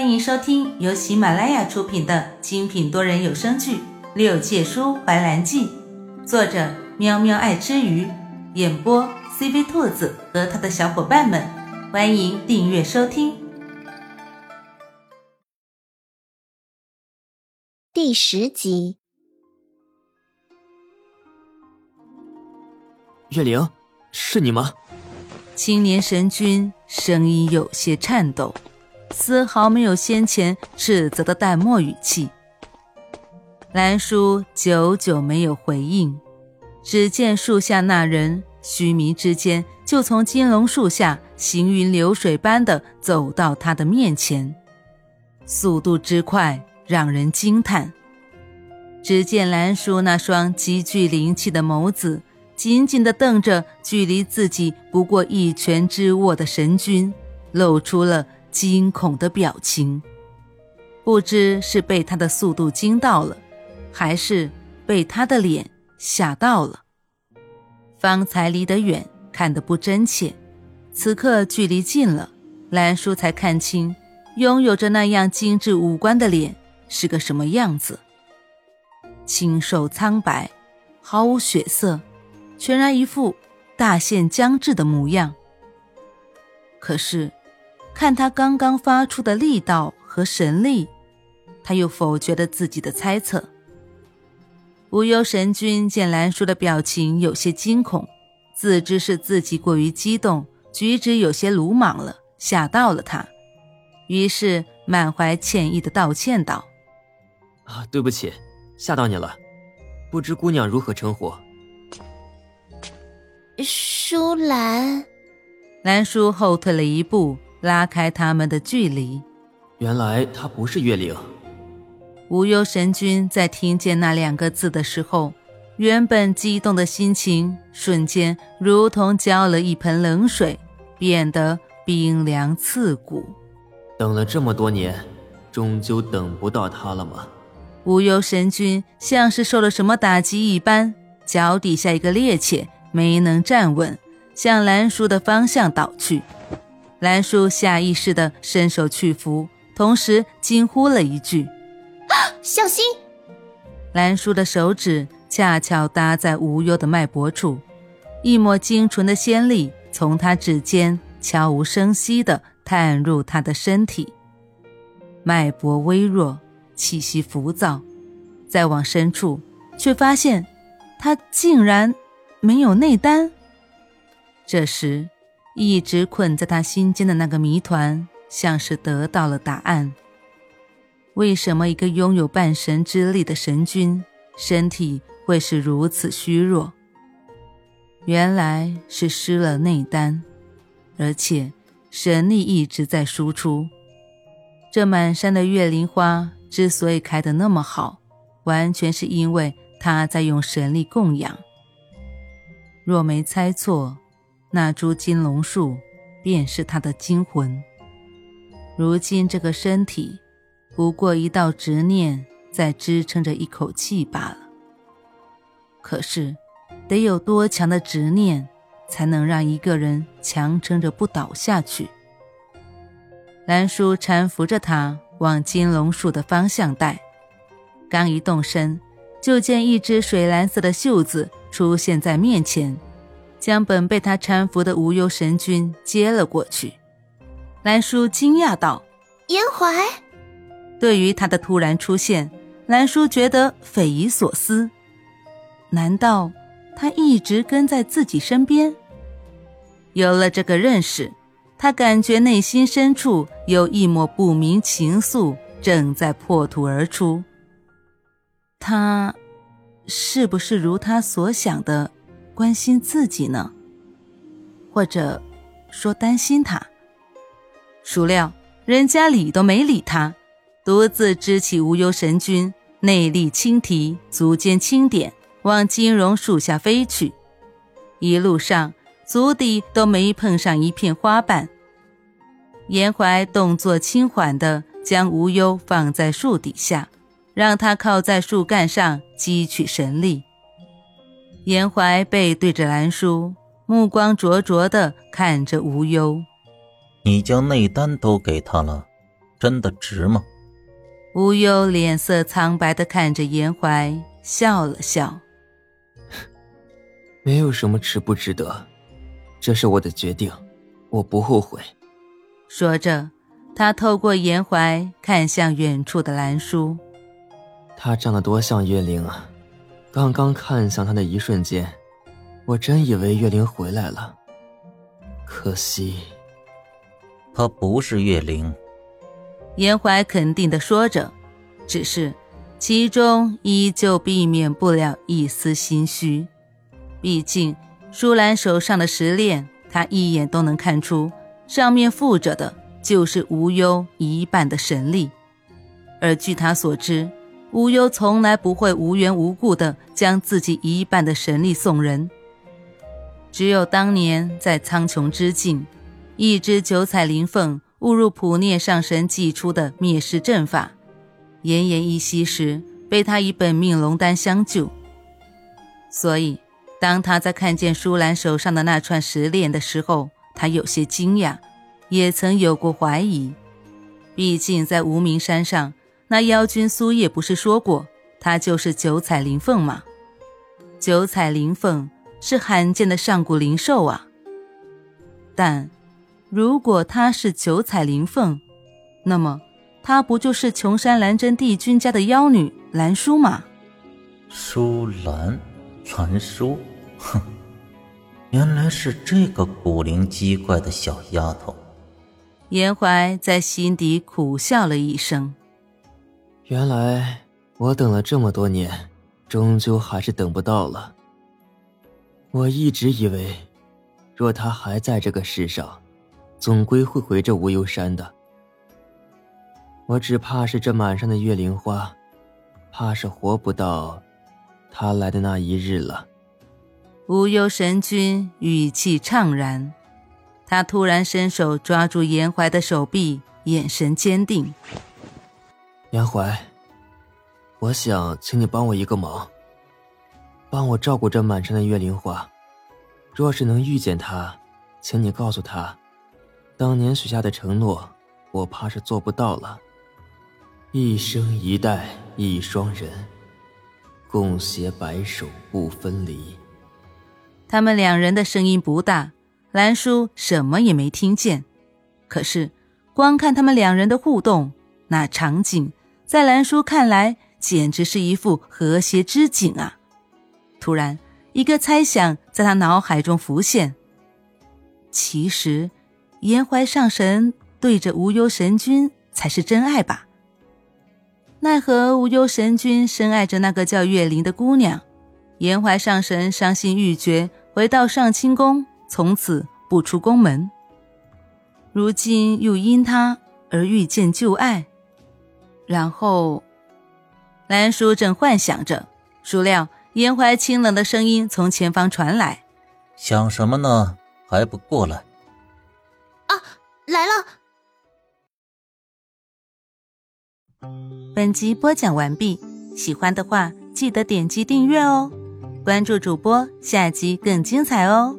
欢迎收听由喜马拉雅出品的精品多人有声剧《六界书怀兰记》，作者喵喵爱吃鱼，演播 CV 兔子和他的小伙伴们。欢迎订阅收听。第十集，月灵，是你吗？青年神君声音有些颤抖。丝毫没有先前斥责的淡漠语气。兰叔久久没有回应，只见树下那人须弥之间就从金龙树下行云流水般的走到他的面前，速度之快让人惊叹。只见兰叔那双极具灵气的眸子紧紧地瞪着距离自己不过一拳之握的神君，露出了。惊恐的表情，不知是被他的速度惊到了，还是被他的脸吓到了。方才离得远，看得不真切，此刻距离近了，兰叔才看清，拥有着那样精致五官的脸是个什么样子。清瘦苍白，毫无血色，全然一副大限将至的模样。可是。看他刚刚发出的力道和神力，他又否决了自己的猜测。无忧神君见兰叔的表情有些惊恐，自知是自己过于激动，举止有些鲁莽了，吓到了他，于是满怀歉意的道歉道：“啊，对不起，吓到你了。不知姑娘如何称呼？”舒兰。兰叔后退了一步。拉开他们的距离。原来他不是月灵。无忧神君在听见那两个字的时候，原本激动的心情瞬间如同浇了一盆冷水，变得冰凉刺骨。等了这么多年，终究等不到他了吗？无忧神君像是受了什么打击一般，脚底下一个趔趄，没能站稳，向蓝叔的方向倒去。兰叔下意识地伸手去扶，同时惊呼了一句：“啊小心！”兰叔的手指恰巧搭在无忧的脉搏处，一抹精纯的仙力从他指尖悄无声息地探入他的身体。脉搏微弱，气息浮躁，再往深处，却发现他竟然没有内丹。这时。一直困在他心间的那个谜团，像是得到了答案。为什么一个拥有半神之力的神君，身体会是如此虚弱？原来是失了内丹，而且神力一直在输出。这满山的月灵花之所以开得那么好，完全是因为他在用神力供养。若没猜错。那株金龙树便是他的精魂。如今这个身体，不过一道执念在支撑着一口气罢了。可是，得有多强的执念，才能让一个人强撑着不倒下去？兰叔搀扶着他往金龙树的方向带，刚一动身，就见一只水蓝色的袖子出现在面前。将本被他搀扶的无忧神君接了过去，兰叔惊讶道：“颜怀。”对于他的突然出现，兰叔觉得匪夷所思。难道他一直跟在自己身边？有了这个认识，他感觉内心深处有一抹不明情愫正在破土而出。他，是不是如他所想的？关心自己呢，或者说担心他。孰料人家理都没理他，独自支起无忧神君，内力轻提，足尖轻点，往金融树下飞去。一路上足底都没碰上一片花瓣。严怀动作轻缓地将无忧放在树底下，让他靠在树干上汲取神力。严怀背对着兰叔，目光灼灼的看着无忧。你将内丹都给他了，真的值吗？无忧脸色苍白的看着严怀，笑了笑。没有什么值不值得，这是我的决定，我不后悔。说着，他透过严怀看向远处的兰叔。他长得多像月灵啊！刚刚看向他的一瞬间，我真以为月灵回来了。可惜，他不是月灵。严怀肯定的说着，只是其中依旧避免不了一丝心虚。毕竟，舒兰手上的石链，他一眼都能看出，上面附着的就是无忧一半的神力。而据他所知，无忧从来不会无缘无故的将自己一半的神力送人。只有当年在苍穹之境，一只九彩灵凤误入普涅上神祭出的灭世阵法，奄奄一息时，被他以本命龙丹相救。所以。当他在看见舒兰手上的那串石链的时候，他有些惊讶，也曾有过怀疑。毕竟在无名山上，那妖君苏叶不是说过，他就是九彩灵凤吗？九彩灵凤是罕见的上古灵兽啊。但，如果她是九彩灵凤，那么她不就是琼山蓝真帝君家的妖女兰舒吗？舒兰。传说，哼，原来是这个古灵精怪的小丫头。严怀在心底苦笑了一声。原来我等了这么多年，终究还是等不到了。我一直以为，若他还在这个世上，总归会回这无忧山的。我只怕是这满山的月灵花，怕是活不到。他来的那一日了。无忧神君语气怅然，他突然伸手抓住严怀的手臂，眼神坚定。杨怀，我想请你帮我一个忙，帮我照顾这满山的月灵花。若是能遇见他，请你告诉他，当年许下的承诺，我怕是做不到了。一生一代一双人。共携白首不分离。他们两人的声音不大，兰叔什么也没听见。可是，光看他们两人的互动，那场景在兰叔看来简直是一幅和谐之景啊！突然，一个猜想在他脑海中浮现：其实，颜怀上神对着无忧神君才是真爱吧？奈何无忧神君深爱着那个叫月灵的姑娘，颜怀上神伤心欲绝，回到上清宫，从此不出宫门。如今又因他而遇见旧爱，然后，兰叔正幻想着，孰料严怀清冷的声音从前方传来：“想什么呢？还不过来！”啊，来了。本集播讲完毕，喜欢的话记得点击订阅哦，关注主播，下集更精彩哦。